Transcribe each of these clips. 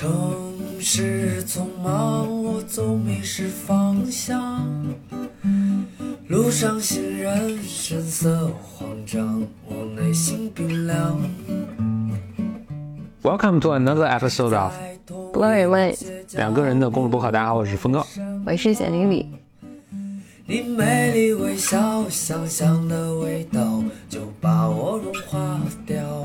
城市匆忙，我总迷失方向。路上行人神色慌张，我内心冰凉。Welcome to another episode of Glory Lane，两个人的公路播客。大家好，我是峰哥。我是简经理。你美丽微笑，香香的味道就把我融化掉。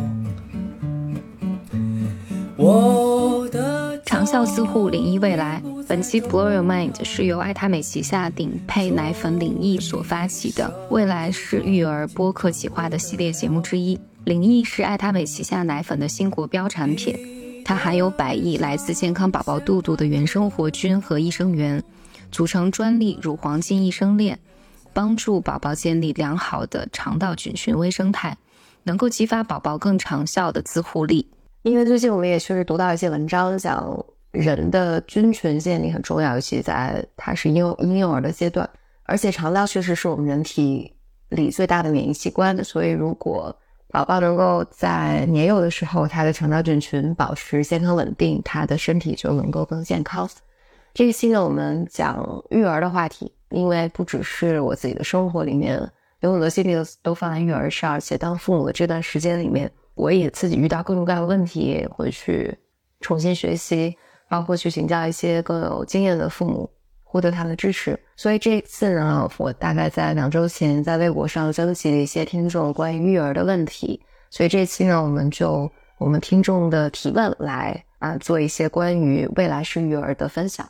我的长效私护领益未来，本期 Blow Your Mind 是由爱他美旗下顶配奶粉领益所发起的，未来是育儿播客企划的系列节目之一。领益是爱他美旗下奶粉的新国标产品，它含有百亿来自健康宝宝肚肚的原生活菌和益生元，组成专利乳黄金益生链，帮助宝宝建立良好的肠道菌群微生态，能够激发宝宝更长效的自护力。因为最近我们也确实读到一些文章，讲人的菌群建立很重要，尤其在他是婴婴幼儿的阶段，而且肠道确实是我们人体里最大的免疫器官，所以如果宝宝能够在年幼的时候，他的肠道菌群保持健康稳定，他的身体就能够更健康。这一期呢，我们讲育儿的话题，因为不只是我自己的生活里面有很多精力都放在育儿上，而且当父母的这段时间里面。我也自己遇到各种各样的问题，会去重新学习，包括去请教一些更有经验的父母，获得他们的支持。所以这次呢，我大概在两周前在微博上征集了一些听众关于育儿的问题，所以这期呢，我们就我们听众的提问来啊，做一些关于未来式育儿的分享。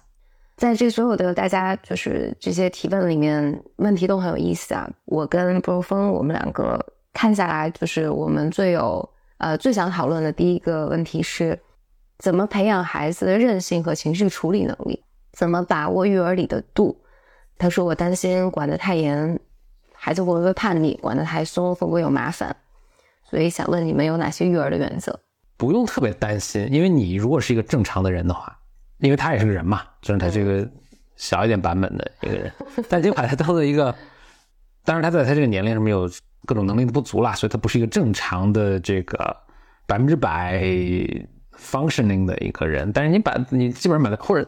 在这所有的大家就是这些提问里面，问题都很有意思啊。我跟波峰，我们两个看下来，就是我们最有。呃，最想讨论的第一个问题是，怎么培养孩子的韧性和情绪处理能力？怎么把握育儿里的度？他说我担心管得太严，孩子会不会叛逆；管得太松，会不会有麻烦？所以想问你们有哪些育儿的原则？不用特别担心，因为你如果是一个正常的人的话，因为他也是个人嘛，就是他这个小一点版本的一个人，但就把他当做一个，当然他在他这个年龄上面有。各种能力的不足啦，所以他不是一个正常的这个百分之百 functioning 的一个人。但是你把你基本上把他或者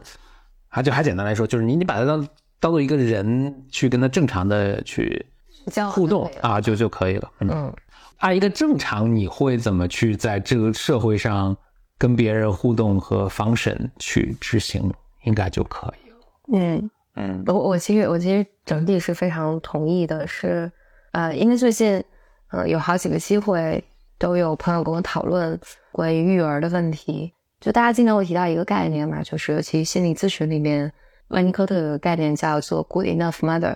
啊，就还简单来说，就是你你把他当当做一个人去跟他正常的去互动啊，就就可以了。嗯，按一个正常，你会怎么去在这个社会上跟别人互动和 function 去执行，应该就可以了。嗯嗯，我我其实我其实整体是非常同意的，是。呃，因为最近，呃，有好几个机会都有朋友跟我讨论关于育儿的问题。就大家经常会提到一个概念嘛，就是尤其心理咨询里面，温尼科特有个概念叫做 “good enough mother”。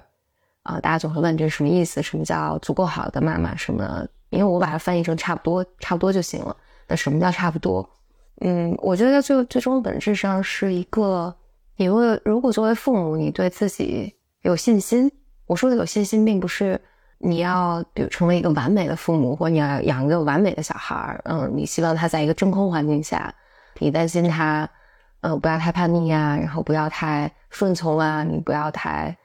啊，大家总会问这是什么意思？什么叫足够好的妈妈？什么？因为我把它翻译成差不多，差不多就行了。那什么叫差不多？嗯，我觉得最最终本质上是一个，你为如果作为父母，你对自己有信心。我说的有信心，并不是。你要比如成为一个完美的父母，或你要养一个完美的小孩儿，嗯，你希望他在一个真空环境下，你担心他，嗯，不要太叛逆啊，然后不要太顺从啊，你不要太，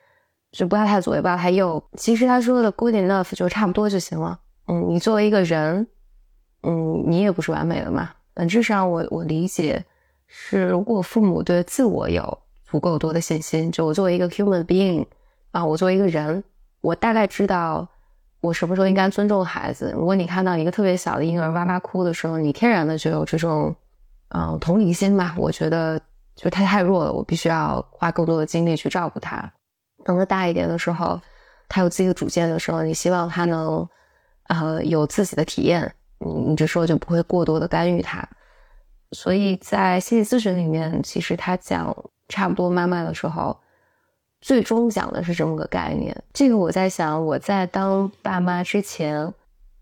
就不要太左，也不要太右。其实他说的 good enough 就差不多就行了。嗯，你作为一个人，嗯，你也不是完美的嘛。本质上，我我理解是，如果父母对自我有足够多的信心，就我作为一个 human being 啊，我作为一个人。我大概知道我什么时候应该尊重孩子。如果你看到一个特别小的婴儿哇哇哭的时候，你天然的就有这种，嗯，同理心吧。我觉得就他太弱了，我必须要花更多的精力去照顾他。等他大一点的时候，他有自己的主见的时候，你希望他能，呃，有自己的体验。你你这时候就不会过多的干预他。所以在心理咨询里面，其实他讲差不多妈妈的时候。最终讲的是这么个概念。这个我在想，我在当爸妈之前，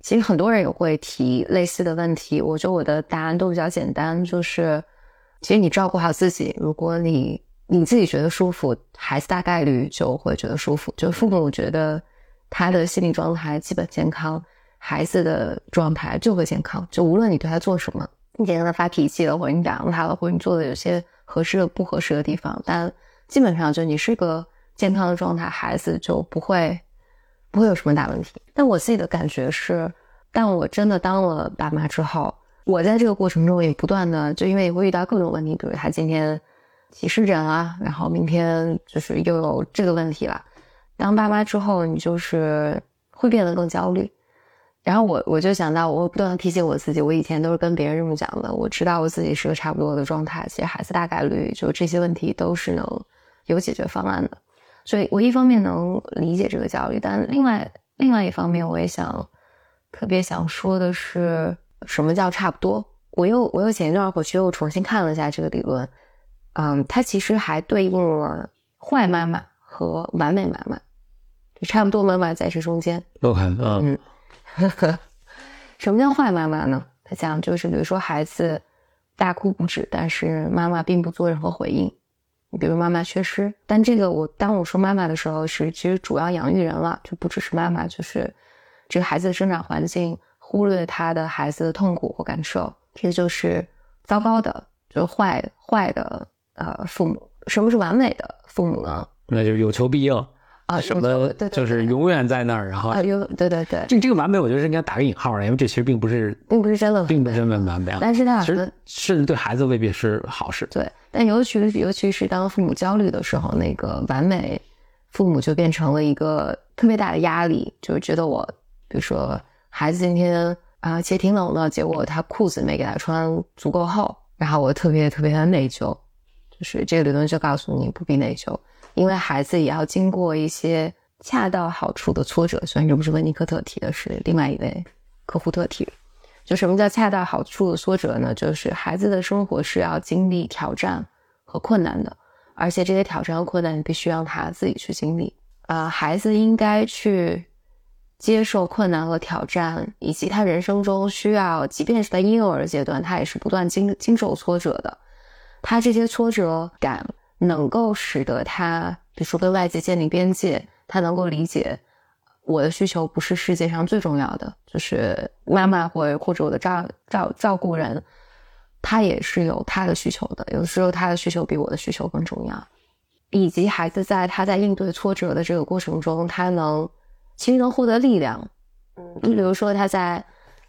其实很多人也会提类似的问题。我觉得我的答案都比较简单，就是其实你照顾好自己，如果你你自己觉得舒服，孩子大概率就会觉得舒服。就父母觉得他的心理状态基本健康，孩子的状态就会健康。就无论你对他做什么，你给他发脾气了，或者你打他了，或者你做的有些合适的不合适的地方，但基本上就你是个。健康的状态，孩子就不会不会有什么大问题。但我自己的感觉是，但我真的当了爸妈之后，我在这个过程中也不断的，就因为会遇到各种问题，比如他今天起湿疹啊，然后明天就是又有这个问题了。当爸妈之后，你就是会变得更焦虑。然后我我就想到，我不断的提醒我自己，我以前都是跟别人这么讲的，我知道我自己是个差不多的状态。其实孩子大概率就这些问题都是能有解决方案的，所以我一方面能理解这个焦虑，但另外另外一方面，我也想特别想说的是，什么叫差不多？我又我又前一段回去又重新看了一下这个理论，嗯，它其实还对应了坏妈妈和完美妈妈，就差不多妈妈在这中间。我看，嗯。什么叫坏妈妈呢？他讲就是，比如说孩子大哭不止，但是妈妈并不做任何回应。比如妈妈缺失，但这个我当我说妈妈的时候，是其实主要养育人了，就不只是妈妈，就是这个孩子的生长环境忽略他的孩子的痛苦或感受，这就是糟糕的，就是坏坏的呃父母。什么是完美的父母呢？那就是有求必应。啊，什么就是永远在那儿，然后啊，有对对对，这这个完美，我觉得是应该打个引号的，因为这其实并不是，并不是真的，并不是真的完美，但是它其实甚至对孩子未必是好事。对，但尤其尤其是当父母焦虑的时候，那个完美父母就变成了一个特别大的压力，就是觉得我，比如说孩子今天啊，其实挺冷的，结果他裤子没给他穿足够厚，然后我特别特别的内疚，就是这个理论就告诉你不必内疚。因为孩子也要经过一些恰到好处的挫折，虽然这不是温尼科特提的，是另外一位科胡特提。就什么叫恰到好处的挫折呢？就是孩子的生活是要经历挑战和困难的，而且这些挑战和困难必须让他自己去经历。啊，孩子应该去接受困难和挑战，以及他人生中需要，即便是在婴幼儿阶段，他也是不断经经受挫折的。他这些挫折感。能够使得他，比如说跟外界建立边界，他能够理解我的需求不是世界上最重要的，就是妈妈或或者我的照照照顾人，他也是有他的需求的，有的时候他的需求比我的需求更重要，以及孩子在他在应对挫折的这个过程中，他能其实能获得力量，嗯，比如说他在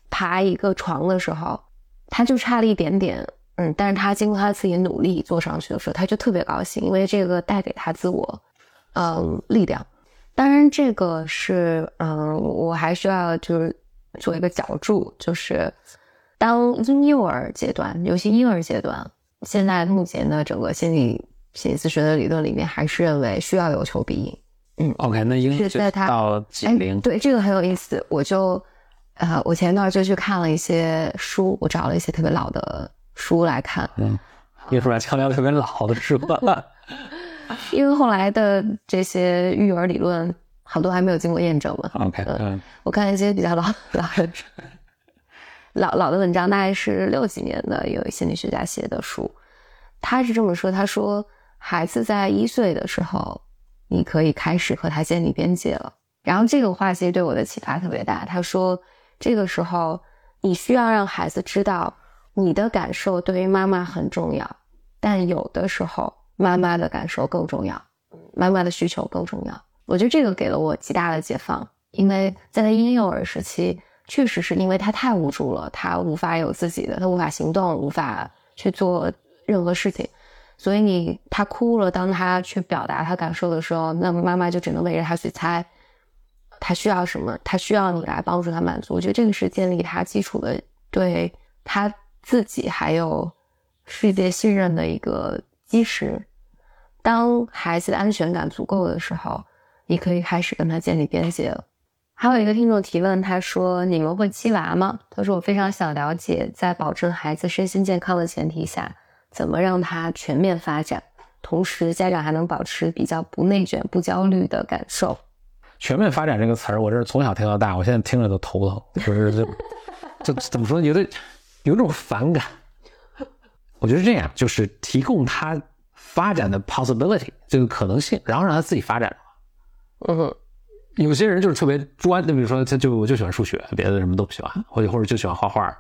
爬一个床的时候，他就差了一点点。嗯，但是他经过他自己努力做上去的时候，他就特别高兴，因为这个带给他自我，嗯，力量。当然，这个是，嗯，我还需要就是做一个脚注，就是当婴幼儿阶段，尤其婴儿阶段，现在目前的整个心理心理咨询的理论里面，还是认为需要有求必应。嗯，OK，那婴是在他到几龄？对，这个很有意思。我就，呃，我前一段就去看了一些书，我找了一些特别老的。书来看，嗯，印出来强调特别老的书，因为后来的这些育儿理论好多还没有经过验证嘛。OK，嗯，我看一些比较老老的老老的文章，大概是六几年的有心理学家写的书，他是这么说：他说，孩子在一岁的时候，你可以开始和他建立边界了。然后这个话其实对我的启发特别大。他说，这个时候你需要让孩子知道。你的感受对于妈妈很重要，但有的时候妈妈的感受更重要，妈妈的需求更重要。我觉得这个给了我极大的解放，因为在他婴幼儿时期，确实是因为他太无助了，他无法有自己的，他无法行动，无法去做任何事情，所以你他哭了，当他去表达他感受的时候，那么妈妈就只能围着他去猜，他需要什么，他需要你来帮助他满足。我觉得这个是建立他基础的，对他。自己还有世界信任的一个基石。当孩子的安全感足够的时候，你可以开始跟他建立边界了。还有一个听众提问，他说：“你们会鸡娃吗？”他说：“我非常想了解，在保证孩子身心健康的前提下，怎么让他全面发展，同时家长还能保持比较不内卷、不焦虑的感受。”全面发展这个词儿，我这是从小听到大，我现在听着都头疼。就是 就怎么说，有的。有种反感，我觉得这样就是提供他发展的 possibility 这个可能性，然后让他自己发展。嗯，有些人就是特别专，那比如说他就我就喜欢数学，别的什么都不喜欢，或者或者就喜欢画画，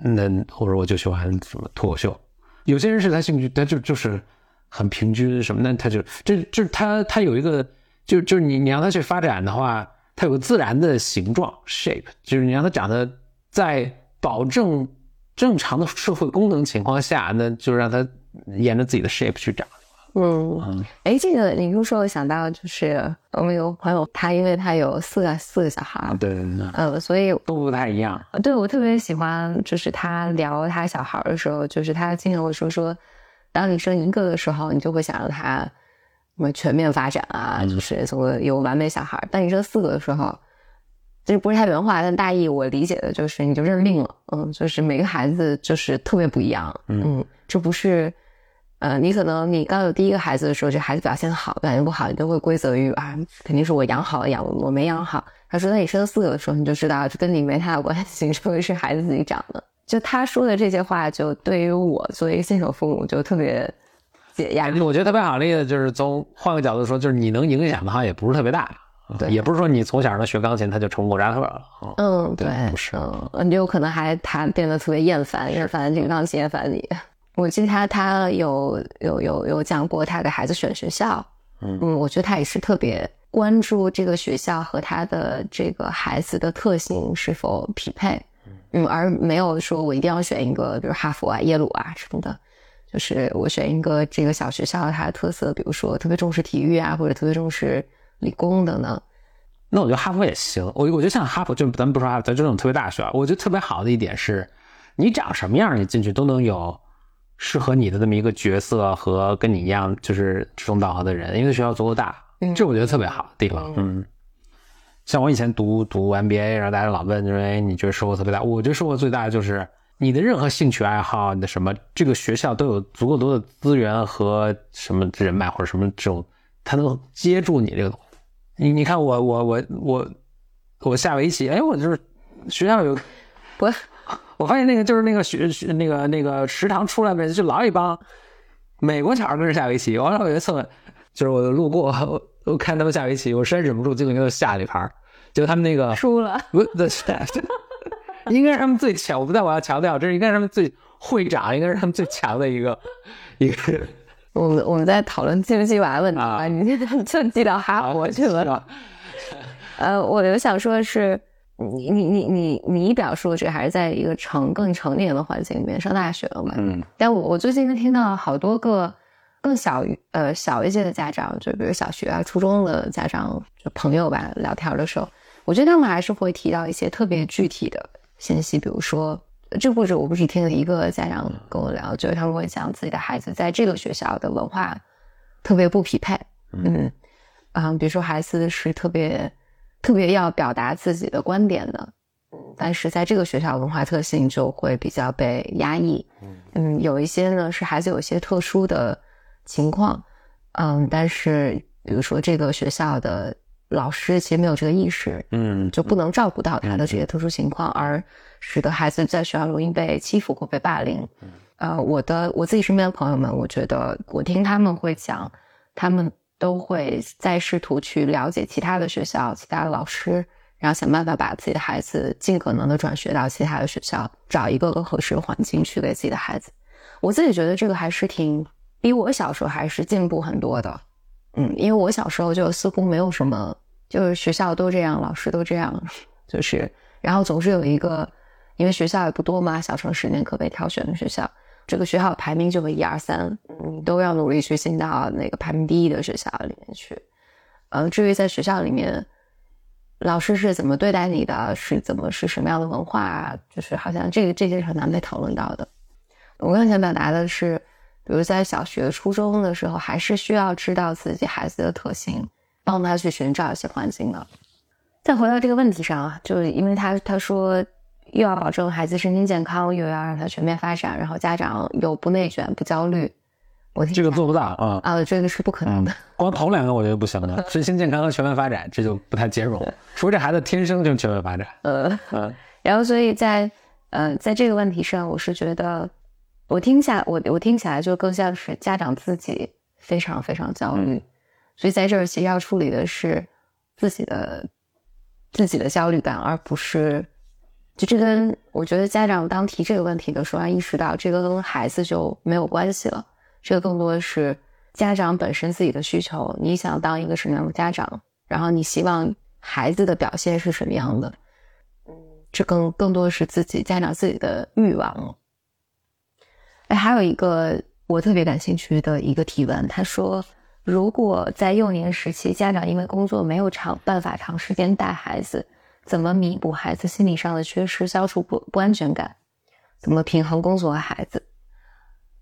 那或者我就喜欢什么脱口秀。有些人是他兴趣，他就就是很平均什么那，他就这就是他他有一个就就是你你让他去发展的话，他有个自然的形状 shape，就是你让他长得在保证。正常的社会功能情况下，那就让他沿着自己的 shape 去长。嗯，哎，这个你又说，我想到就是我们有朋友，他因为他有四个四个小孩儿，对对对，呃，所以都不太一样。对我特别喜欢，就是他聊他小孩儿的时候，就是他经常会说说，当你生一个的时候，你就会想让他什么全面发展啊，就是怎么有完美小孩儿；但你生四个的时候，这不是太原话，但大意我理解的就是你就认命了，嗯，就是每个孩子就是特别不一样，嗯，这不是。呃，你可能你刚有第一个孩子的时候，这孩子表现好，表现不好，你都会归责于啊，肯定是我养好了养我没养好。他说，那你生四个的时候，你就知道这跟你没太大关系，这个是孩子自己长的。就他说的这些话，就对于我作为一个新手父母，就特别解压。我觉得特别好的例子就是从换个角度说，就是你能影响的话也不是特别大，对，也不是说你从小让他学钢琴，他就成莫扎特了。嗯，对，不是，嗯，你有可能还他变得特别厌烦，厌烦这个钢琴，厌烦你。我记得他他有有有有讲过他给孩子选学校，嗯。嗯，我觉得他也是特别关注这个学校和他的这个孩子的特性是否匹配，嗯，而没有说我一定要选一个，比如哈佛啊、耶鲁啊什么的，就是我选一个这个小学校它的特色，比如说特别重视体育啊，或者特别重视理工等等。那我觉得哈佛也行，我我觉得像哈佛，就咱们不说哈佛，咱这种特别大学校，我觉得特别好的一点是，你长什么样，你进去都能有。适合你的这么一个角色和跟你一样就是志同道合的人，因为学校足够大，这我觉得特别好的地方。嗯，像我以前读读 MBA，然后大家老问，就是哎，你觉得收获特别大？我觉得收获最大的就是你的任何兴趣爱好，你的什么，这个学校都有足够多的资源和什么人脉或者什么这种，他能接住你这个东西。你你看我我我我我下围棋，哎，我就是学校有不。我发现那个就是那个学学那个那个食堂出来呗，就老一帮美国小孩跟着下围棋。完了有一次，就是我路过，我看他们下围棋，我实在忍不住，就给他们下了一盘。结果他们那个输了，不，应该是他们最强。我不但我要强调，这是应该是他们最会长，应该是他们最强的一个一个。我们我们在讨论记不记娃问题啊？你现在就记到哈佛去了。呃，我有想说的是。你你你你你表述的这还是在一个成更成年的环境里面上大学了嘛？嗯，但我我最近听到好多个更小呃小一些的家长，就比如小学啊、初中的家长就朋友吧，聊天的时候，我觉得他们还是会提到一些特别具体的信息，比如说这或者我不是听了一个家长跟我聊，就是他们会讲自己的孩子在这个学校的文化特别不匹配，嗯嗯，比如说孩子是特别。特别要表达自己的观点的，但是在这个学校文化特性就会比较被压抑。嗯，有一些呢是孩子有一些特殊的情况，嗯，但是比如说这个学校的老师其实没有这个意识，嗯，就不能照顾到他的这些特殊情况，而使得孩子在学校容易被欺负或被霸凌。呃，我的我自己身边的朋友们，我觉得我听他们会讲，他们。都会在试图去了解其他的学校、其他的老师，然后想办法把自己的孩子尽可能的转学到其他的学校，找一个更合适的环境去给自己的孩子。我自己觉得这个还是挺比我小时候还是进步很多的。嗯，因为我小时候就似乎没有什么，就是学校都这样，老师都这样，就是然后总是有一个，因为学校也不多嘛，小城市里面可被挑选的学校。这个学校排名就会一二三，你都要努力去进到那个排名第一的学校里面去。呃，至于在学校里面，老师是怎么对待你的，是怎么是什么样的文化，就是好像这个这些是很难被讨论到的。我更想表达的是，比如在小学、初中的时候，还是需要知道自己孩子的特性，帮他去寻找一些环境的。再回到这个问题上啊，就是因为他他说。又要保证孩子身心健康，又要让他全面发展，然后家长又不内卷、不焦虑，我这个做不到啊啊，这个是不可能的。光头两个我觉得不行的，身心健康和全面发展这就不太兼容。说这孩子天生就全面发展，呃嗯，然后所以在呃在这个问题上，我是觉得我听下我我听起来就更像是家长自己非常非常焦虑，所以在这儿其实要处理的是自己的自己的焦虑感，而不是。就这跟我觉得家长当提这个问题的时候，要意识到这个跟孩子就没有关系了，这个更多的是家长本身自己的需求。你想当一个什么样的家长，然后你希望孩子的表现是什么样的？嗯，这更更多的是自己家长自己的欲望。哎，还有一个我特别感兴趣的一个提问，他说，如果在幼年时期，家长因为工作没有长办法长时间带孩子，怎么弥补孩子心理上的缺失，消除不不安全感？怎么平衡工作和孩子？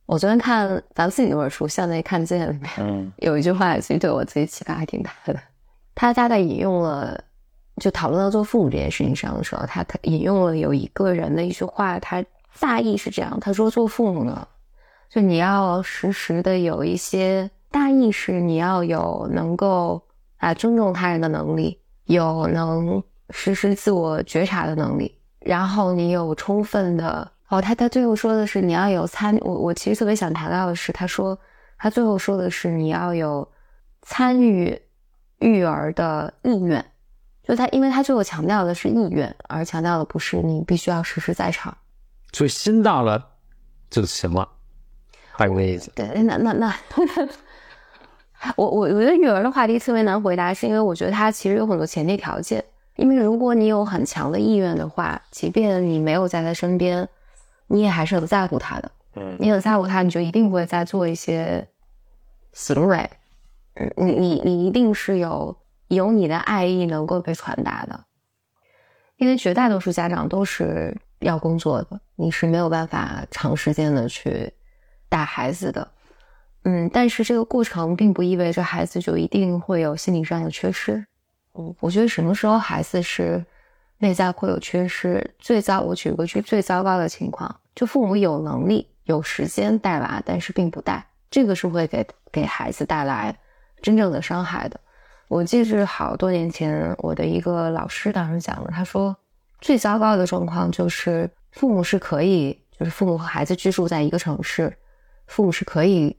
我昨天看咱们自己那本书《向内看见》里面，嗯有一句话，其实对我自己启发还挺大的。他大概引用了，就讨论到做父母这件事情上的时候，他他引用了有一个人的一句话，他大意是这样：他说，做父母呢，就你要时时的有一些大意是你要有能够啊尊重他人的能力，有能实时自我觉察的能力，然后你有充分的哦，他他最后说的是你要有参，我我其实特别想谈到的是，他说他最后说的是你要有参与育儿的意愿，就他因为他最后强调的是意愿，而强调的不是你必须要时时在场。所以心到了就行了，大概这意思。对，那那那，我我我觉得女儿的话题特别难回答，是因为我觉得她其实有很多前提条件。因为如果你有很强的意愿的话，即便你没有在她身边，你也还是很在乎她的。嗯你很在乎她，你就一定会在做一些行为。嗯，你你你一定是有有你的爱意能够被传达的，因为绝大多数家长都是要工作的，你是没有办法长时间的去带孩子的。嗯，但是这个过程并不意味着孩子就一定会有心理上的缺失。嗯，我觉得什么时候孩子是内在会有缺失？最糟，我举个最最糟糕的情况，就父母有能力、有时间带娃，但是并不带，这个是会给给孩子带来真正的伤害的。我记得好多年前，我的一个老师当时讲了，他说最糟糕的状况就是父母是可以，就是父母和孩子居住在一个城市，父母是可以，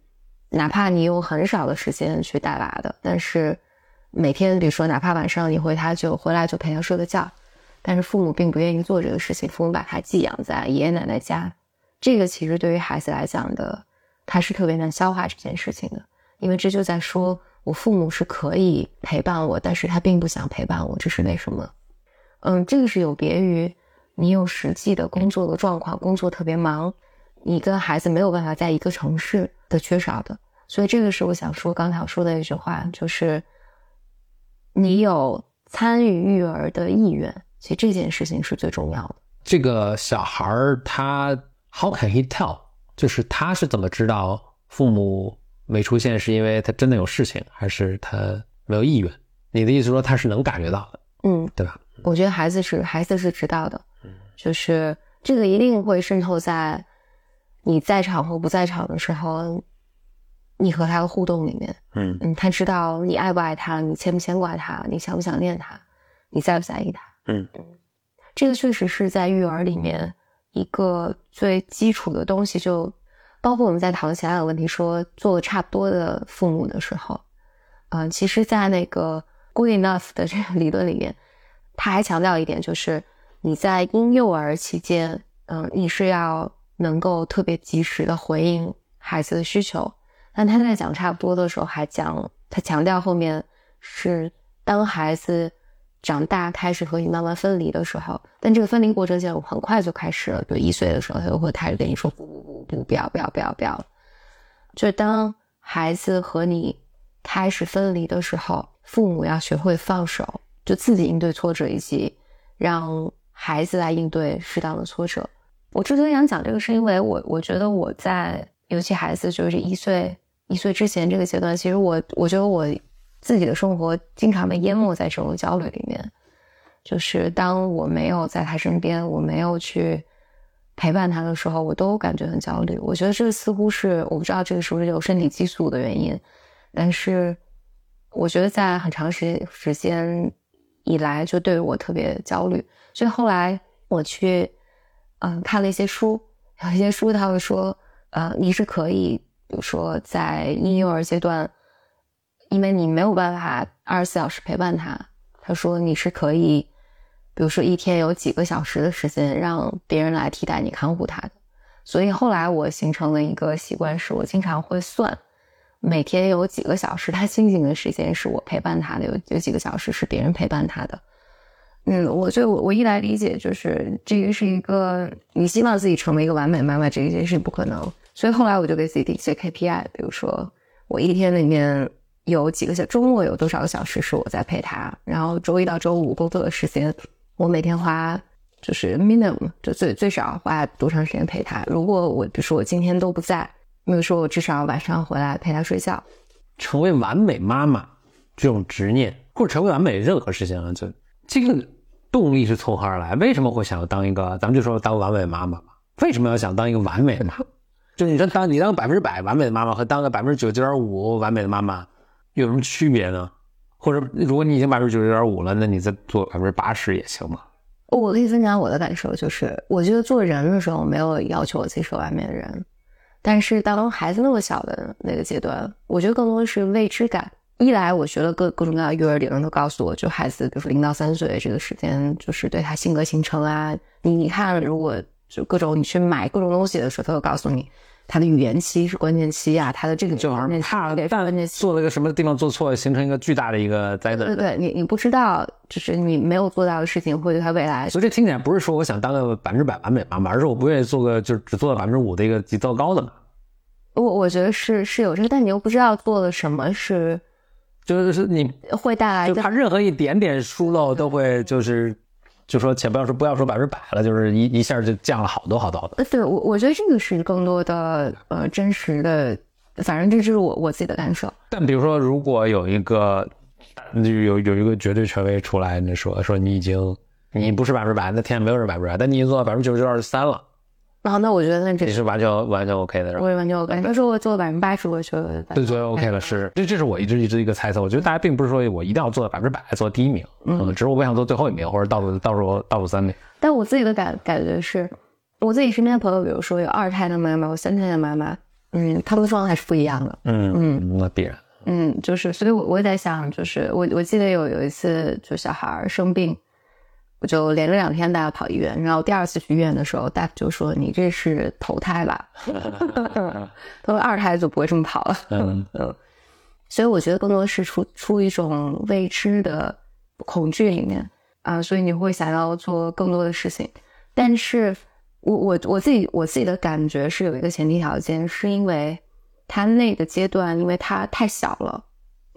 哪怕你有很少的时间去带娃的，但是每天，比如说哪怕晚上你回他就回来就陪他睡个觉，但是父母并不愿意做这个事情，父母把他寄养在爷爷奶奶家，这个其实对于孩子来讲的，他是特别难消化这件事情的，因为这就在说我父母是可以陪伴我，但是他并不想陪伴我，这是为什么？嗯，这个是有别于你有实际的工作的状况，工作特别忙，你跟孩子没有办法在一个城市的缺少的，所以这个是我想说刚才我说的一句话，就是你有参与育儿的意愿，其实这件事情是最重要的。这个小孩儿他 how can he tell？就是他是怎么知道父母没出现是因为他真的有事情，还是他没有意愿？你的意思说他是能感觉到的，嗯，对吧？我觉得孩子是孩子是知道的，就是这个一定会渗透在你在场或不在场的时候，你和他的互动里面。嗯嗯，他知道你爱不爱他，你牵不牵挂他，你想不想念他，你在不在意他。嗯这个确实是在育儿里面一个最基础的东西，就包括我们在讨论其他的问题，说做的差不多的父母的时候，嗯、其实，在那个 good enough 的这个理论里面，他还强调一点，就是你在婴幼儿期间，嗯、你是要能够特别及时的回应孩子的需求。但他在讲差不多的时候，还讲他强调后面是当孩子长大开始和你慢慢分离的时候，但这个分离过程中很快就开始了，就一岁的时候，他就会开始跟你说不不不不不要不要不要不要。就是当孩子和你开始分离的时候，父母要学会放手，就自己应对挫折，以及让孩子来应对适当的挫折。我之所以想讲这个，是因为我我觉得我在尤其孩子就是一岁一岁之前这个阶段，其实我我觉得我自己的生活经常被淹没在这种焦虑里面。就是当我没有在他身边，我没有去陪伴他的时候，我都感觉很焦虑。我觉得这似乎是我不知道这个是不是有身体激素的原因，但是我觉得在很长时时间以来，就对我特别焦虑。所以后来我去嗯看了一些书，有一些书他会说，呃，你是可以，比如说在婴幼儿阶段，因为你没有办法二十四小时陪伴他，他说你是可以，比如说一天有几个小时的时间让别人来替代你看护他的。所以后来我形成了一个习惯，是我经常会算每天有几个小时他清醒的时间是我陪伴他的，有有几个小时是别人陪伴他的。嗯，我觉得我我一来理解就是这个是一个你希望自己成为一个完美妈妈，这一件事不可能，所以后来我就给自己定一些 KPI，比如说我一天里面有几个小周末有多少个小时是我在陪他，然后周一到周五工作的时间，我每天花就是 minimum 就最最少花多长时间陪他。如果我比如说我今天都不在，比如说我至少晚上回来陪他睡觉。成为完美妈妈这种执念，或者成为完美任何事情啊，就这个动力是从何而来？为什么会想要当一个？咱们就说当完美妈妈吧。为什么要想当一个完美的妈？就你说当你当百分之百完美的妈妈和当个百分之九十九点五完美的妈妈有什么区别呢？或者如果你已经百分之九十九点五了，那你再做百分之八十也行吗？我可以分享我的感受，就是我觉得做人的时候没有要求我自己是完美的人。但是当孩子那么小的那个阶段，我觉得更多的是未知感。一来，我学了各各种各样的育儿理论，都告诉我就孩子，比如说零到三岁这个时间，就是对他性格形成啊。你你看，如果就各种你去买各种东西的时候，他都告诉你他的语言期是关键期啊，他的这个就好像怕给关键期做了个什么地方做错，形成一个巨大的一个灾难。对对，你你不知道，就是你没有做到的事情，会对他未来。所以这听起来不是说我想当个百分之百完美妈妈，而是我不愿意做个就是只做到百分之五的一个极糟糕的嘛。我我觉得是是有这个，但你又不知道做了什么是，就是你会带来，就怕任何一点点疏漏都会就是，就说且不要说不要说百分之百了，就是一一下就降了好多好多的。呃，对我我觉得这个是更多的呃真实的，反正这就是我我自己的感受。但比如说，如果有一个有有一个绝对权威出来，你说说你已经你不是百分之百，那天没有人百分之百，但你已经做到百分之九十九点三了。然后那我觉得那这你是完全完全 OK 的，是吧？我也完全 OK。他说我做到百分之八十，我觉得对对 OK 了，是这这是我一直一直一个猜测。我觉得大家并不是说我一定要做到百分之百做第一名，嗯，只是我不想做最后一名或者倒数倒数倒数三名。但我自己的感感觉是，我自己身边的朋友，比如说有二胎的妈妈，有三胎的妈妈，嗯，他们的状态是不一样的。嗯嗯，那必然。嗯，就是，所以我我也在想，就是我我记得有有一次，就小孩生病。我就连着两天带他跑医院，然后第二次去医院的时候，大夫就说：“你这是头胎吧？”他说：“二胎就不会这么跑了。”嗯嗯，所以我觉得更多的是出出一种未知的恐惧里面啊，所以你会想要做更多的事情。但是我我我自己我自己的感觉是有一个前提条件，是因为他那个阶段，因为他太小了，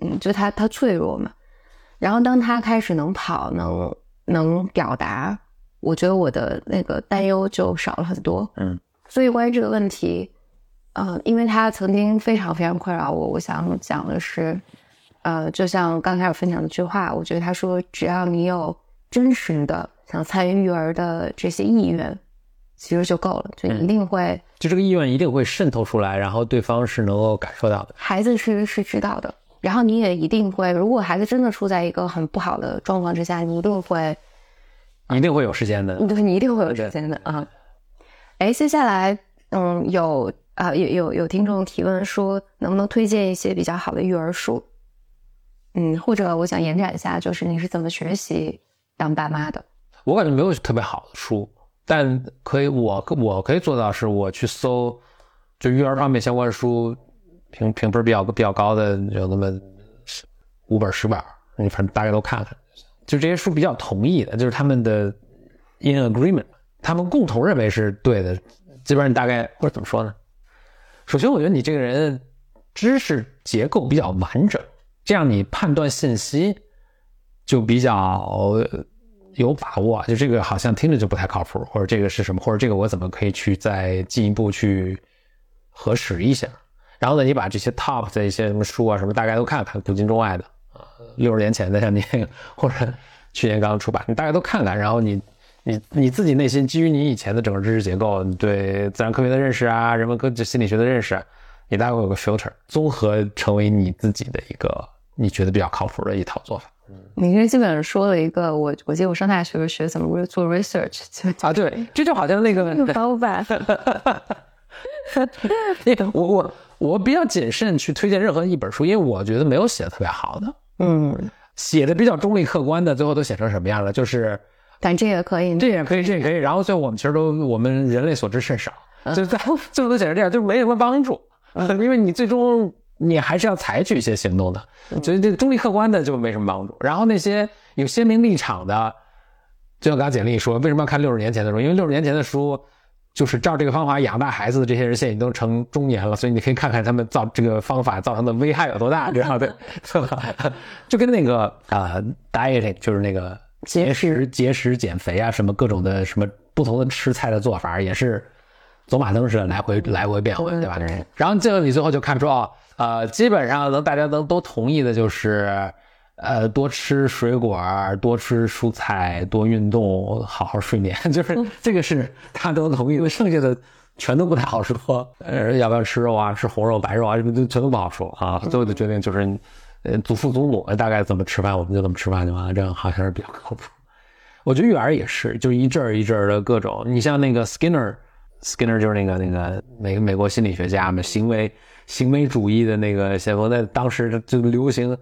嗯，就他他脆弱嘛。然后当他开始能跑能。能表达，我觉得我的那个担忧就少了很多。嗯，所以关于这个问题，呃，因为他曾经非常非常困扰我，我想讲的是，呃，就像刚开始分享的句话，我觉得他说，只要你有真实的想参与育儿的这些意愿，其实就够了，就一定会，就这个意愿一定会渗透出来，然后对方是能够感受到的，孩子是是知道的。然后你也一定会，如果孩子真的处在一个很不好的状况之下，你一定会，一定会有时间的。对，你一定会有时间的啊。哎，接下来，嗯，有啊，有有有听众提问说，能不能推荐一些比较好的育儿书？嗯，或者我想延展一下，就是你是怎么学习当爸妈的？我感觉没有特别好的书，但可以，我我可以做到，是我去搜，就育儿方面相关的书。评评分比较比较高的有那么五本十本，你反正大概都看看。就这些书比较同意的，就是他们的 in agreement，他们共同认为是对的。基本上你大概或者怎么说呢？首先，我觉得你这个人知识结构比较完整，这样你判断信息就比较有把握。就这个好像听着就不太靠谱，或者这个是什么，或者这个我怎么可以去再进一步去核实一下。然后呢，你把这些 top 的一些什么书啊，什么大概都看看，古今中外的啊，六十年前的像你或者去年刚刚出版，你大概都看看。然后你你你自己内心基于你以前的整个知识结构，你对自然科学的认识啊，人文科心理学的认识，你大概会有个 filter，综合成为你自己的一个你觉得比较靠谱的一套做法。嗯你这基本上说了一个我我记得我上大学学怎么做 research 啊，对，这就好像那个方法。我我。我比较谨慎去推荐任何一本书，因为我觉得没有写的特别好的，嗯，写的比较中立客观的，最后都写成什么样了？就是，但这也可以，这也可以，这也可以。然后最后我们其实都我们人类所知甚少，就在最后都写成这样，就没什么帮助。因为你最终你还是要采取一些行动的，所以这中立客观的就没什么帮助。然后那些有鲜明立场的，就像刚刚简历说，为什么要看六十年前的书？因为六十年前的书。就是照这个方法养大孩子的这些人，现在已经都成中年了，所以你可以看看他们造这个方法造成的危害有多大，这样对，就跟那个啊、dieting 就是那个节食、节食、减肥啊，什么各种的什么不同的吃菜的做法，也是走马灯似的来回来回变换，对吧？然后最后你最后就看出啊，呃，基本上能大家能都同意的就是。呃，多吃水果，多吃蔬菜，多运动，好好睡眠，就是 这个是大家都同意的，剩下的全都不太好说。呃，要不要吃肉啊？吃红肉、白肉啊？什么都全都不好说啊。最后的决定就是，呃，祖父祖母大概怎么吃饭，我们就怎么吃饭就完了，这样好像是比较靠谱。我觉得育儿也是，就是一阵儿一阵儿的各种。你像那个 Skinner，Skinner 就是那个那个美美国心理学家嘛，行为行为主义的那个先锋，在当时就流行。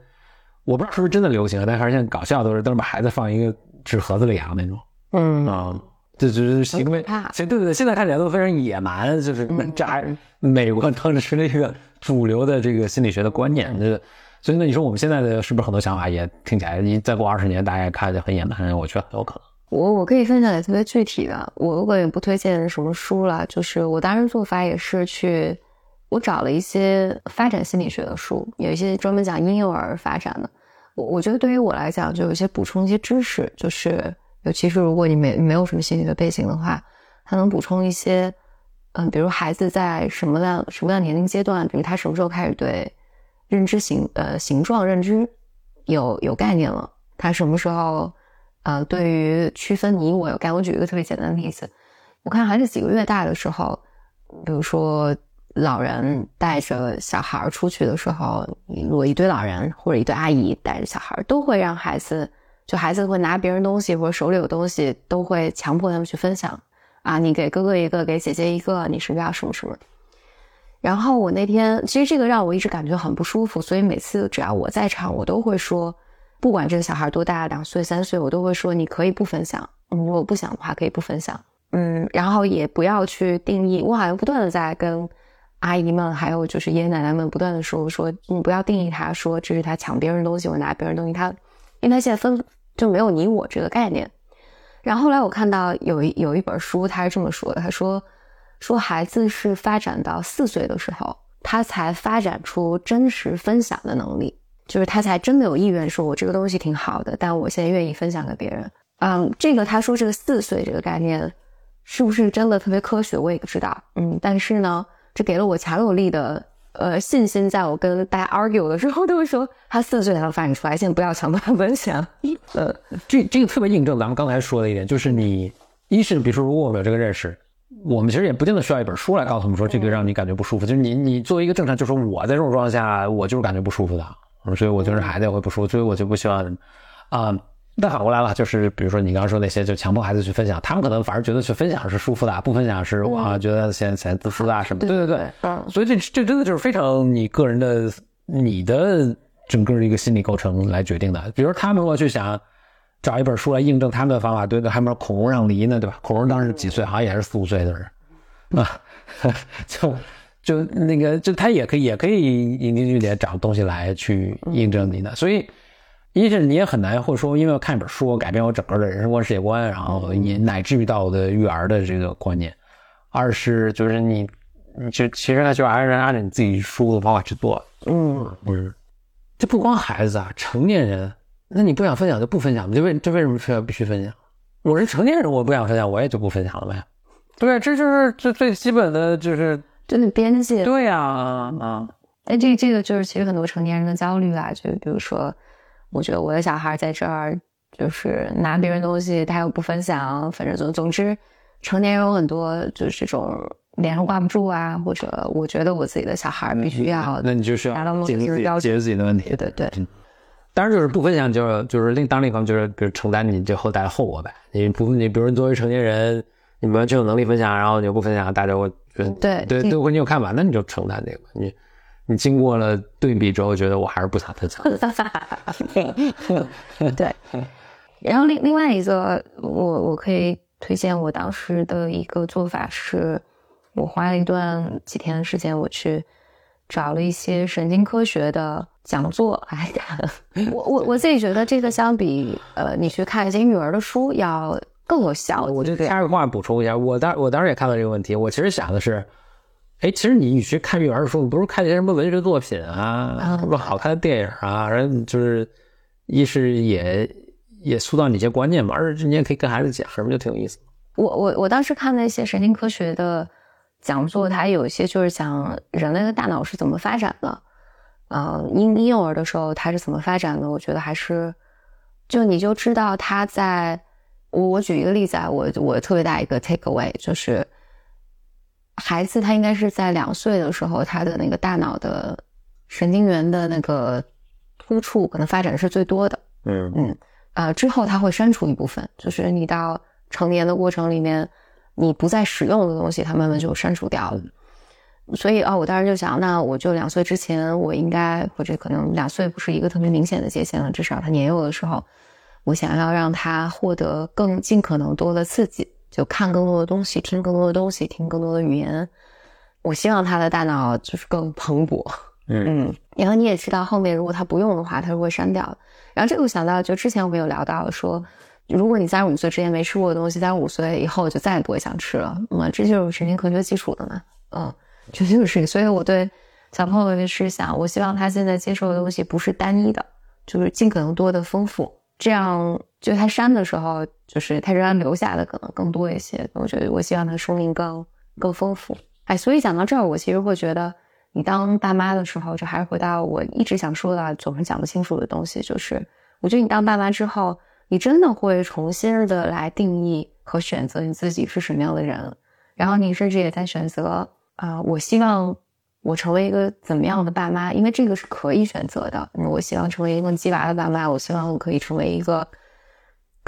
我不知道是不是真的流行，但是现在搞笑都是都是把孩子放一个纸盒子里养那种，嗯啊，这就是行为，对对对，现在看起来都非常野蛮，就是 这还美国当时那个主流的这个心理学的观念，这所以呢，你说我们现在的是不是很多想法也听起来，你再过二十年大家看就很野蛮，我觉得很有可能。我我可以分享点特别具体的，我我也不推荐什么书了，就是我当时做法也是去，我找了一些发展心理学的书，有一些专门讲婴幼儿发展的。我我觉得对于我来讲，就有些补充一些知识，就是尤其是如果你没没有什么心理学背景的话，它能补充一些，嗯，比如孩子在什么样什么样年龄阶段，比如他什么时候开始对认知形呃形状认知有有概念了，他什么时候呃对于区分你我有概念。我举一个特别简单的例子，我看孩子几个月大的时候，比如说。老人带着小孩出去的时候，如果一堆老人或者一堆阿姨带着小孩，都会让孩子，就孩子会拿别人东西或者手里有东西，都会强迫他们去分享。啊，你给哥哥一个，给姐姐一个，你是要什么什么。然后我那天，其实这个让我一直感觉很不舒服，所以每次只要我在场，我都会说，不管这个小孩多大，两岁三岁，我都会说，你可以不分享，嗯，如果不想的话，可以不分享，嗯，然后也不要去定义。我好像不断的在跟。阿姨们还有就是爷爷奶奶们不断的说说你不要定义他说这是他抢别人东西我拿别人东西他，因为他现在分就没有你我这个概念。然后后来我看到有一有一本书他是这么说的，他说说孩子是发展到四岁的时候他才发展出真实分享的能力，就是他才真的有意愿说我这个东西挺好的，但我现在愿意分享给别人。嗯，这个他说这个四岁这个概念是不是真的特别科学我也不知道。嗯，但是呢。这给了我强有力的呃信心，在我跟大家 argue 的时候，都会说他四岁才能发展出来，现在不要强迫他分享。呃，这这个特别印证咱们刚才说的一点，就是你一是比如说，如果我们有这个认识，我们其实也不见得需要一本书来告诉我们说这个让你感觉不舒服。就是你你作为一个正常，就是我在这种状况下，我就是感觉不舒服的，所以我就是孩子也会不舒服，所以我就不希望啊。但反过来了，就是比如说你刚刚说那些，就强迫孩子去分享，他们可能反而觉得去分享是舒服的，不分享是啊，觉得现在显自私啊什么。对对对，嗯，所以这这真的就是非常你个人的你的整个的一个心理构成来决定的。比如他们如果去想找一本书来印证他们的方法，对对，还没有孔融让梨呢，对吧？孔融当时几岁？好像也是四五岁的人啊，就就那个就他也可以也可以引经据典找东西来去印证你的，所以。一是你也很难，或者说因为看一本书改变我整个的人生观、世界观，然后也乃至于到我的育儿的这个观念；二是就是你，你就其实呢，就还是按照你自己输的方法去做。嗯，不是，这不光孩子啊，成年人，那你不想分享就不分享，这为这为什么非要必须分享？我是成年人，我不想分享，我也就不分享了呗。对，这就是最最基本的就是真的边界。对呀，啊，哎，这这个就是其实很多成年人的焦虑啊，就比如说。我觉得我的小孩在这儿就是拿别人东西，他又不分享，反正总总之，成年人有很多就是这种脸上挂不住啊，或者我觉得我自己的小孩必须要，那你就是要解决解决自己的问题，对对对。当然就是不分享，就是就是另当另一方就是比如承担你这后代的后果呗。你不你比如作为成年人，你完全有能力分享，然后你又不分享，大家会觉得对对对会你有看法，那你就承担这个你。你经过了对比之后，觉得我还是不想分享。对，然后另另外一个，我我可以推荐我当时的一个做法是，我花了一段几天的时间，我去找了一些神经科学的讲座来看。我我我自己觉得这个相比呃，你去看一些育儿的书要更有效。我就对插个话补充一下，我当我当时也看到这个问题，我其实想的是，哎，其实你与其看育儿书，你不如看些什么文学作品啊，嗯什么好看的电影啊，然后就是一是也也塑造你一些观念嘛，二是你也可以跟孩子讲，什么就挺有意思。我我我当时看那些神经科学的讲座，它有一些就是讲人类的大脑是怎么发展的，呃，婴婴幼儿的时候它是怎么发展的，我觉得还是就你就知道他在，我我举一个例子啊，我我特别大一个 take away 就是，孩子他应该是在两岁的时候，他的那个大脑的神经元的那个突触可能发展是最多的，嗯嗯，呃，之后他会删除一部分，就是你到成年的过程里面，你不再使用的东西，它慢慢就删除掉了。所以啊、我当时就想，那我就两岁之前，我应该或者可能两岁不是一个特别明显的界限了，至少他年幼的时候，我想要让他获得更尽可能多的刺激，就看更多的东西，听更多的东西，听更多的语言。我希望他的大脑就是更蓬勃，嗯嗯，然后你也知道，后面如果他不用的话，他是会删掉的。然后这个我想到，就之前我们有聊到说，如果你三十五岁之前没吃过的东西，三十五岁以后就再也不会想吃了，那么这就是神经科学基础的嘛，嗯，这就是。所以我对小朋友的是想，我希望他现在接受的东西不是单一的，就是尽可能多的丰富，这样就他删的时候，就是他仍然留下的可能更多一些。我觉得我希望他生命更更丰富。哎，所以讲到这儿，我其实会觉得。你当爸妈的时候，就还是回到我一直想说的，总是讲不清楚的东西，就是我觉得你当爸妈之后，你真的会重新的来定义和选择你自己是什么样的人，然后你甚至也在选择啊、我希望我成为一个怎么样的爸妈，因为这个是可以选择的。我希望成为一个鸡娃的爸妈，我希望我可以成为一个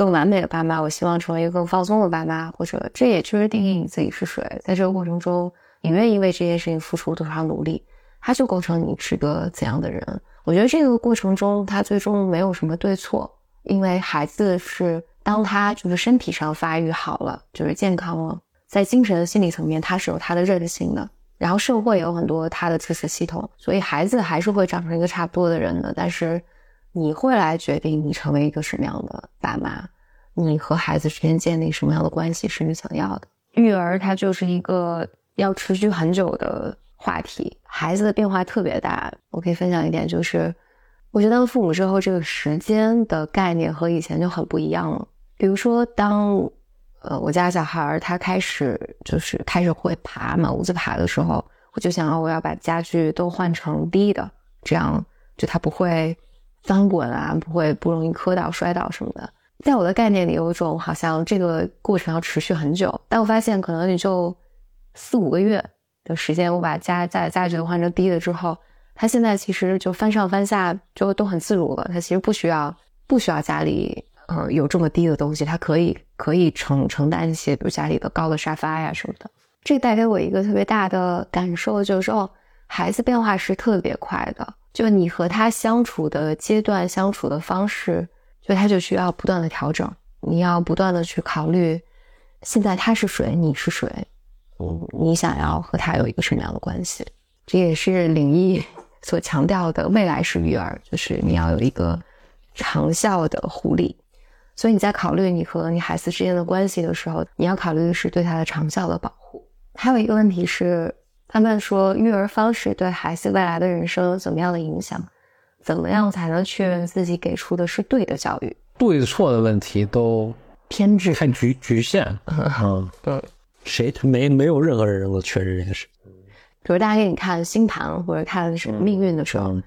更完美的爸妈，我希望成为一个更放松的爸妈，或者这也确实定义你自己是谁，在这个过程中。你愿意为这件事情付出多少努力，它就构成你是个怎样的人。我觉得这个过程中，他最终没有什么对错，因为孩子是当他就是身体上发育好了，就是健康了，在精神心理层面，他是有他的韧性的。然后社会也有很多他的支持系统，所以孩子还是会长成一个差不多的人的。但是你会来决定你成为一个什么样的爸妈，你和孩子之间建立什么样的关系是你想要的。育儿它就是一个。要持续很久的话题，孩子的变化特别大。我可以分享一点，就是我觉得当父母之后，这个时间的概念和以前就很不一样了。比如说，当呃我家小孩他开始就是开始会爬满，屋子爬的时候，我就想，我要把家具都换成低的，这样就他不会翻滚啊，不会不容易磕到、摔倒什么的。在我的概念里，有一种好像这个过程要持续很久，但我发现可能你就。四五个月的时间，我把家家家具换成低了之后，他现在其实就翻上翻下就都很自如了。他其实不需要不需要家里呃有这么低的东西，他可以可以承承担一些，比如家里的高的沙发呀什么的。这带给我一个特别大的感受，就是哦，孩子变化是特别快的。就你和他相处的阶段、相处的方式，就他就需要不断的调整。你要不断的去考虑，现在他是谁，你是谁。嗯，你想要和他有一个什么样的关系？这也是领域 所强调的未来式育儿，就是你要有一个长效的护理。所以你在考虑你和你孩子之间的关系的时候，你要考虑的是对他的长效的保护。还有一个问题是，他们说育儿方式对孩子未来的人生有怎么样的影响？怎么样才能确认自己给出的是对的教育？对错的问题都偏执太局局限，嗯，对。谁没没有任何人能够确认这件事？比如大家给你看星盘或者看什么命运的时候，嗯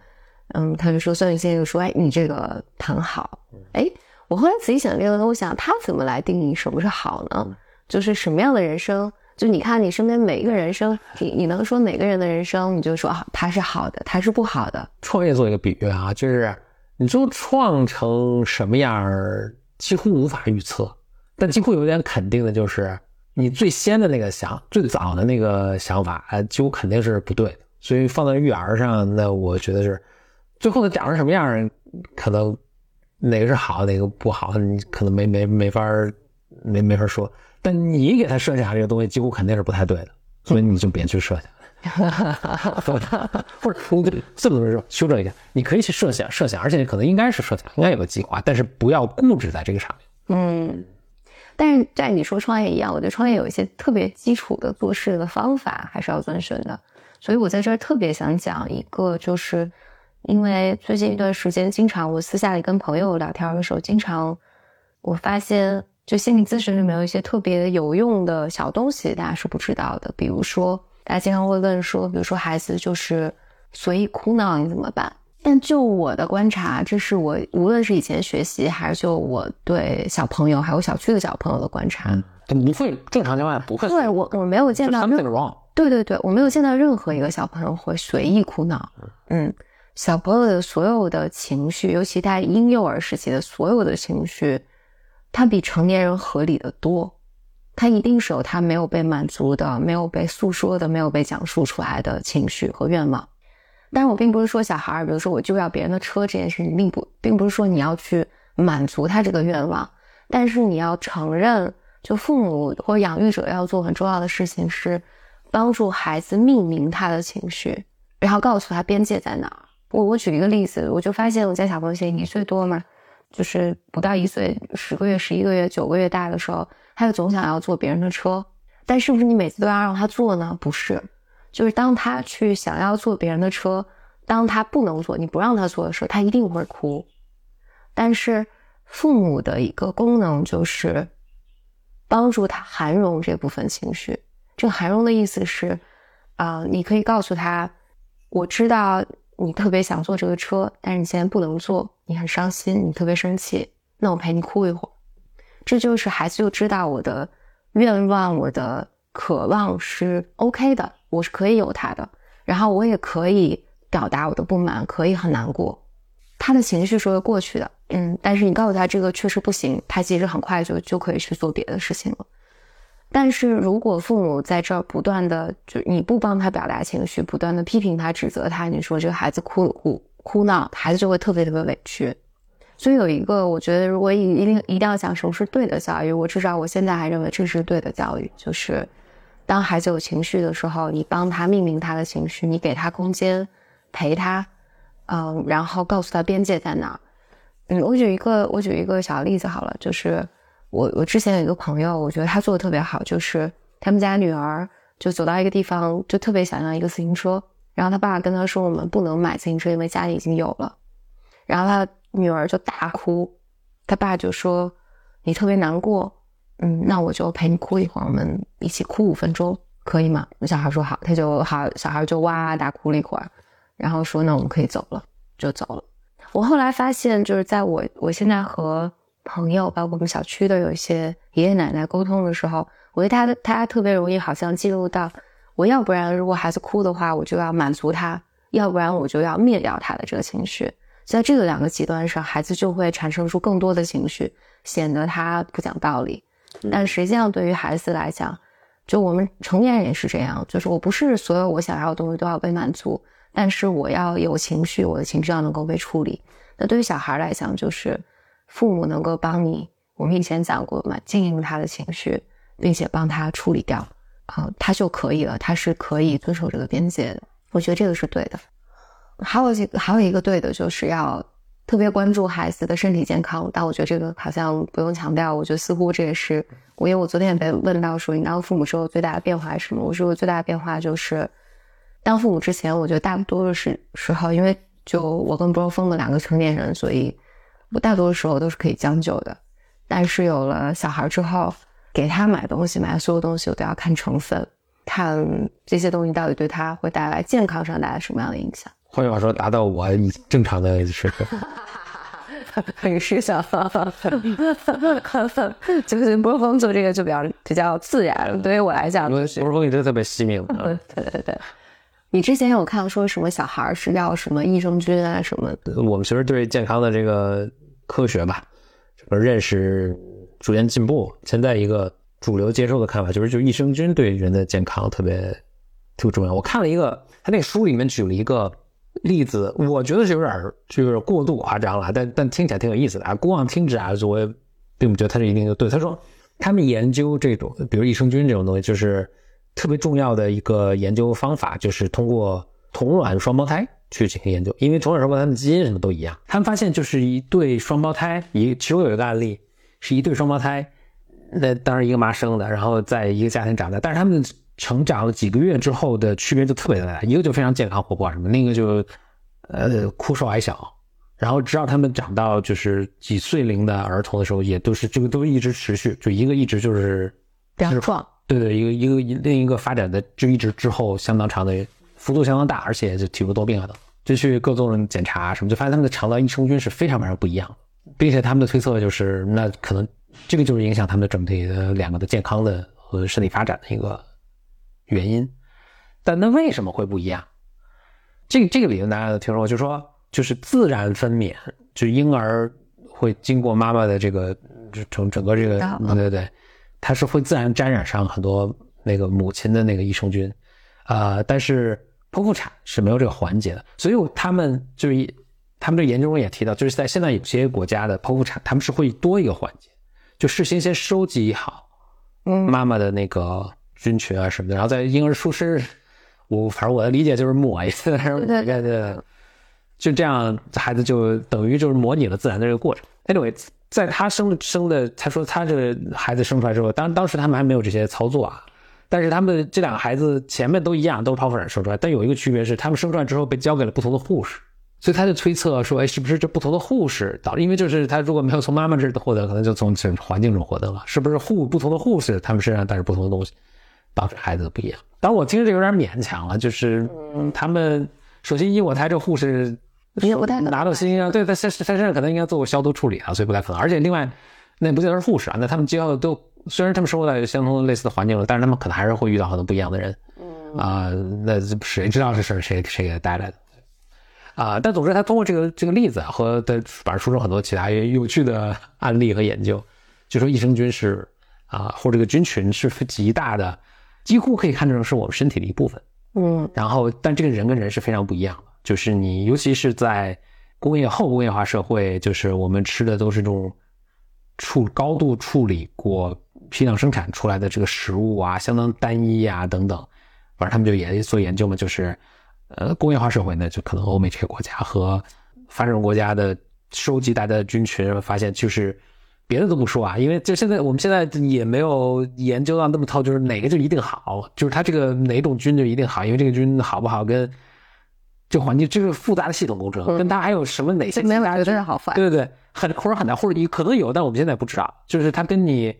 嗯，他就说算命先生就说，哎，你这个盘好。哎，我后来仔细想这个呢，我想他怎么来定义什么是好呢？就是什么样的人生？就你看你身边每一个人生，你你能说哪个人的人生，你就说啊，他是好的，他是不好的。创业做一个比喻啊，就是你最后创成什么样儿，几乎无法预测，但几乎有点肯定的就是。你最先的那个想，最早的那个想法，呃，几乎肯定是不对。所以放在育儿上，那我觉得是最后的长成什么样，可能哪个是好，哪个不好，你可能没没没法没没法说。但你给他设想这个东西，几乎肯定是不太对的，所以你就别去设想。或者你这么说，修正一下，你可以去设想设想，而且可能应该是设想，应该有个计划，但是不要固执在这个上面。嗯。但是在你说创业一样，我觉得创业有一些特别基础的做事的方法还是要遵循的。所以我在这儿特别想讲一个，就是因为最近一段时间，经常我私下里跟朋友聊天的时候，经常我发现，就心理咨询里面有一些特别有用的小东西，大家是不知道的。比如说，大家经常会问说，比如说孩子就是随意哭闹，你怎么办？但就我的观察，这是我无论是以前学习，还是就我对小朋友还有小区的小朋友的观察，不会正常情况下不会。对我我没有见到 something wrong。对对对，我没有见到任何一个小朋友会随意哭闹。嗯，小朋友的所有的情绪，尤其在婴幼儿时期的所有的情绪，他比成年人合理的多。他一定是有他没有被满足的、没有被诉说的、没有被讲述出来的情绪和愿望。但是我并不是说小孩儿，比如说我就要别人的车这件事情，并不，并不是说你要去满足他这个愿望，但是你要承认，就父母或养育者要做很重要的事情是帮助孩子命名他的情绪，然后告诉他边界在哪儿。我我举一个例子，我就发现我家小朋友现在一岁多嘛，就是不到一岁，十个月、十一个月、九个月大的时候，他就总想要坐别人的车，但是不是你每次都要让他坐呢？不是。就是当他去想要坐别人的车，当他不能坐，你不让他坐的时候，他一定会哭。但是父母的一个功能就是帮助他涵容这部分情绪。这个涵容的意思是，啊，你可以告诉他，我知道你特别想坐这个车，但是你现在不能坐，你很伤心，你特别生气，那我陪你哭一会儿。这就是孩子就知道我的愿望，我的。渴望是 OK 的，我是可以有他的，然后我也可以表达我的不满，可以很难过，他的情绪是会过去的，嗯，但是你告诉他这个确实不行，他其实很快就就可以去做别的事情了。但是如果父母在这儿不断的就你不帮他表达情绪，不断的批评他、指责他，你说这个孩子哭哭哭闹，孩子就会特别特别委屈。所以有一个，我觉得如果一一定一定要讲什么是对的教育，我至少我现在还认为这是对的教育，就是。当孩子有情绪的时候，你帮他命名他的情绪，你给他空间，陪他，嗯，然后告诉他边界在哪。嗯，我举一个，我举一个小例子好了，就是我我之前有一个朋友，我觉得他做的特别好，就是他们家女儿就走到一个地方，就特别想要一个自行车，然后他爸爸跟他说，我们不能买自行车，因为家里已经有了。然后他女儿就大哭，他爸就说，你特别难过。嗯，那我就陪你哭一会儿，我们一起哭五分钟，可以吗？小孩说好，他就好，小孩就哇大哭了一会儿，然后说那我们可以走了，就走了。我后来发现，就是在我我现在和朋友，包括我们小区的有一些爷爷奶奶沟通的时候，我觉得他他特别容易好像记录到，我要不然如果孩子哭的话，我就要满足他，要不然我就要灭掉他的这个情绪。在这个两个极端上，孩子就会产生出更多的情绪，显得他不讲道理。但实际上，对于孩子来讲，就我们成年人也是这样，就是我不是所有我想要的东西都要被满足，但是我要有情绪，我的情绪要能够被处理。那对于小孩来讲，就是父母能够帮你，我们以前讲过嘛，经营他的情绪，并且帮他处理掉，啊，他就可以了，他是可以遵守这个边界的。我觉得这个是对的。还有几个，还有一个对的，就是要。特别关注孩子的身体健康，但我觉得这个好像不用强调。我觉得似乎这也是我，因为我昨天也被问到说，你当父母之后最大的变化是什么？我说我最大的变化就是，当父母之前，我觉得大多数时时候，因为就我跟波峰的两个成年人，所以我大多数时候都是可以将就的。但是有了小孩之后，给他买东西，买所有东西我都要看成分，看这些东西到底对他会带来健康上带来什么样的影响。换句话说，达到我正常的水平。很是想，就是波峰做这个就比较比较自然。对于我来讲，波峰一直特别细密。对对对，你之前有看说什么小孩是要什么益生菌啊什么？我们其实对健康的这个科学吧，这个认识逐渐进步。现在一个主流接受的看法就是，就是益生菌对人的健康特别特别重要。我看了一个，他那书里面举了一个。例子，我觉得是有点就是过度夸张了，但但听起来挺有意思的啊。姑妄听之啊，我也并不觉得他这一定就对。他说，他们研究这种，比如益生菌这种东西，就是特别重要的一个研究方法，就是通过同卵双胞胎去进行研究，因为同卵双胞胎的基因什么都一样。他们发现，就是一对双胞胎，一其中有一个案例是一对双胞胎，那当然一个妈生的，然后在一个家庭长大，但是他们成长几个月之后的区别就特别的大，一个就非常健康活泼什么，另一个就呃枯瘦矮小。然后直到他们长到就是几岁龄的儿童的时候，也都是这个都一直持续，就一个一直就是比较壮。对对，一个一个另一个发展的就一直之后相当长的幅度相当大，而且就体弱多病啊等，就去各种检查什么，就发现他们的肠道益生菌是非常非常不一样的，并且他们的推测就是那可能这个就是影响他们的整体的两个的健康的和身体发展的一个原因。但那为什么会不一样？这个这个理论大家都听说过，就是说。就是自然分娩，就婴儿会经过妈妈的这个整整个这个，对对对，它是会自然沾染上很多那个母亲的那个益生菌，啊，但是剖腹产是没有这个环节的，所以他们就是他们这研究中也提到，就是在现在有些国家的剖腹产，他们是会多一个环节，就事先先收集好，嗯，妈妈的那个菌群啊什么的，然后在婴儿出生，我反正我的理解就是抹一次，对对对。就这样，孩子就等于就是模拟了自然的这个过程。Anyway，在他生生的，他说他这个孩子生出来之后，当当时他们还没有这些操作啊。但是他们这两个孩子前面都一样，都是剖腹产生出来，但有一个区别是，他们生出来之后被交给了不同的护士，所以他就推测说，哎，是不是这不同的护士导致？因为就是他如果没有从妈妈这儿获得，可能就从环境中获得了，是不是护不同的护士他们身上带着不同的东西，导致孩子不一样？当然我听着有点勉强了，就是嗯他们首先一我猜这护士。也不太拿到心啊，对，在身在身上可能应该做过消毒处理啊，所以不太可能。而且另外，那不见得是护士啊，那他们接到的都虽然他们生活在相同类似的环境了，但是他们可能还是会遇到很多不一样的人。嗯啊，那谁知道这事儿谁谁给他带来的？啊，但总之他通过这个这个例子和他反正书中很多其他有趣的案例和研究，就说益生菌是啊，或者这个菌群是极大的，几乎可以看成是我们身体的一部分。嗯，然后但这个人跟人是非常不一样的。就是你，尤其是在工业后工业化社会，就是我们吃的都是这种处高度处理过、批量生产出来的这个食物啊，相当单一啊等等。反正他们就也做研究嘛，就是呃，工业化社会呢，就可能欧美这些国家和发展中国家的收集大家的菌群，发现就是别的都不说啊，因为就现在我们现在也没有研究到那么透，就是哪个就一定好，就是它这个哪种菌就一定好，因为这个菌好不好跟。这环境这个复杂的系统工程，跟它还有什么哪些？没有，真的好烦。对对对，很或者很难，或者你可能有，但我们现在不知道。就是它跟你，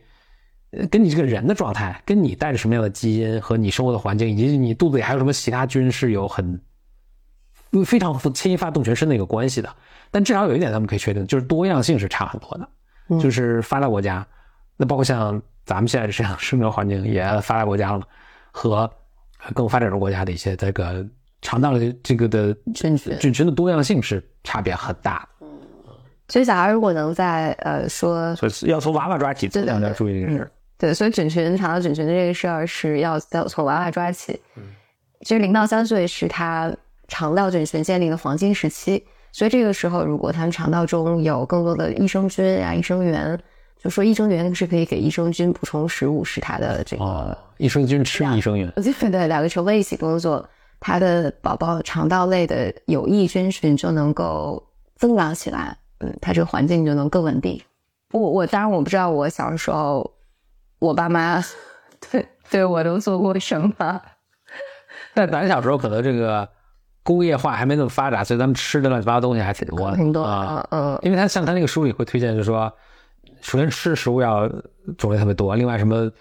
跟你这个人的状态，跟你带着什么样的基因和你生活的环境，以及你肚子里还有什么其他菌是有很非常牵一发动全身的一个关系的。但至少有一点，咱们可以确定，就是多样性是差很多的。就是发达国家，那包括像咱们现在这样生活环境也发达国家了嘛，和更发展中国家的一些这个。肠道的这个的菌群菌群的多样性是差别很大的。嗯，所以小孩如果能在呃说，所以要从娃娃抓起，尽量要注意这个事儿。对，所以菌群肠道菌群的这个事儿是要要从娃娃抓起。嗯，其实零到三岁是他肠道菌群建立的黄金时期，所以这个时候如果他们肠道中有更多的益生菌呀、益生元，就说益生元是可以给益生菌补充食物，使它的这个益生菌吃益生元。对对，两个成分一起工作。他的宝宝肠道内的有益菌群就能够增长起来，嗯，他这个环境就能更稳定。我我当然我不知道我小的时候，我爸妈对对我都做过什么。但咱小时候可能这个工业化还没那么发达，所以咱们吃的乱七八糟东西还挺多的，挺多啊，嗯。因为他像他那个书里会推荐，就是说，首先吃食物要种类特别多，另外什么。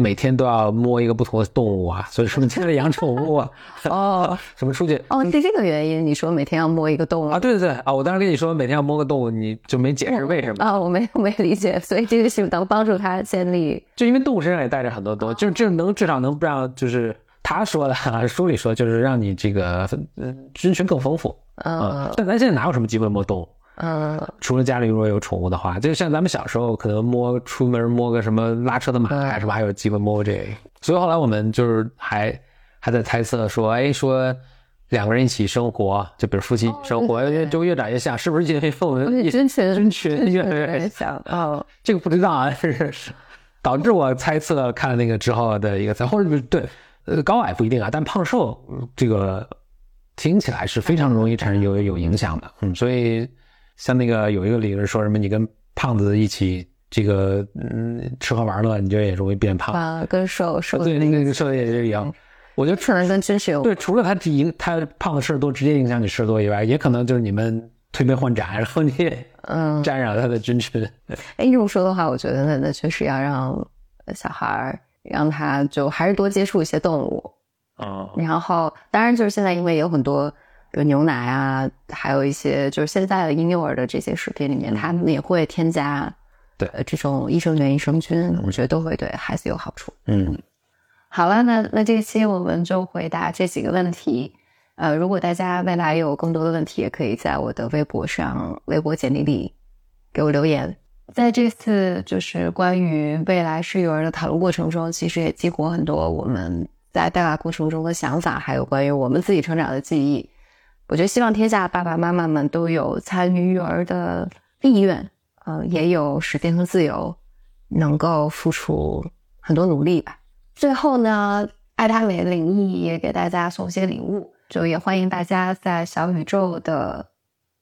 每天都要摸一个不同的动物啊，所以说现在养宠物啊，哦，什么出去哦，是这个原因。你说每天要摸一个动物啊？对对对啊！我当时跟你说每天要摸个动物，你就没解释为什么啊？我没 我没理解，所以这个是能帮助他建立，就因为动物身上也带着很多东西，就是这能至少能不让，就是他说的书里说，就是让你这个嗯菌群更丰富嗯，但咱现在哪有什么机会摸动物？嗯，除了家里如果有宠物的话，就像咱们小时候可能摸出门摸个什么拉车的马，还是吧，还有机会摸这个。所以后来我们就是还还在猜测说，哎，说两个人一起生活，就比如夫妻生活，就越长越像，是不是因为氛围真群真群越来越像？哦，这个不知道啊，是导致我猜测看了那个之后的一个猜，或者对，呃，高矮不一定啊，但胖瘦这个听起来是非常容易产生有有影响的，嗯，所以。像那个有一个理论说什么，你跟胖子一起这个嗯吃喝玩乐，你就也容易变胖。啊，跟瘦瘦的对，那个瘦的也是一样。我觉得可能跟军事有对，除了他影他胖的事儿多，直接影响你吃的多以外，也可能就是你们推杯换盏，然后你也嗯，沾染了他的菌群。哎，这么说的话，我觉得那那确实要让小孩儿让他就还是多接触一些动物，嗯然后当然就是现在因为有很多比如牛奶啊，还有一些就是现在的婴幼儿的这些食品里面，他们也会添加对呃这种益生元、益生菌，我觉得都会对孩子有好处。嗯，好了，那那这期我们就回答这几个问题。呃，如果大家未来有更多的问题，也可以在我的微博上、微博简历里给我留言。在这次就是关于未来是育儿的讨论过程中，其实也激活很多我们在带娃过程中的想法，还有关于我们自己成长的记忆。我觉得希望天下爸爸妈妈们都有参与育儿的意愿，呃，也有时间和自由，能够付出很多努力吧。最后呢，爱他美领域也给大家送些礼物，就也欢迎大家在小宇宙的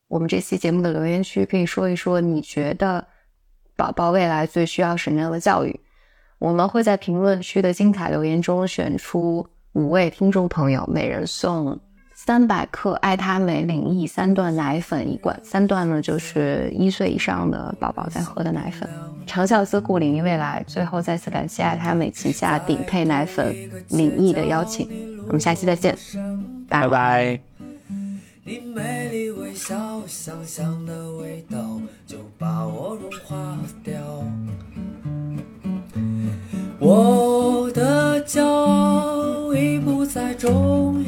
我们这期节目的留言区可以说一说你觉得宝宝未来最需要什么样的教育。我们会在评论区的精彩留言中选出五位听众朋友，每人送三百克爱他美领益三段奶粉一罐，三段呢就是一岁以上的宝宝在喝的奶粉。长效思顾领益未来，最后再次感谢爱他美旗下顶配奶粉领益的邀请，我们下期再见，拜拜。你美丽微笑，香香的味道就把我融化掉。我的骄傲已不再重要，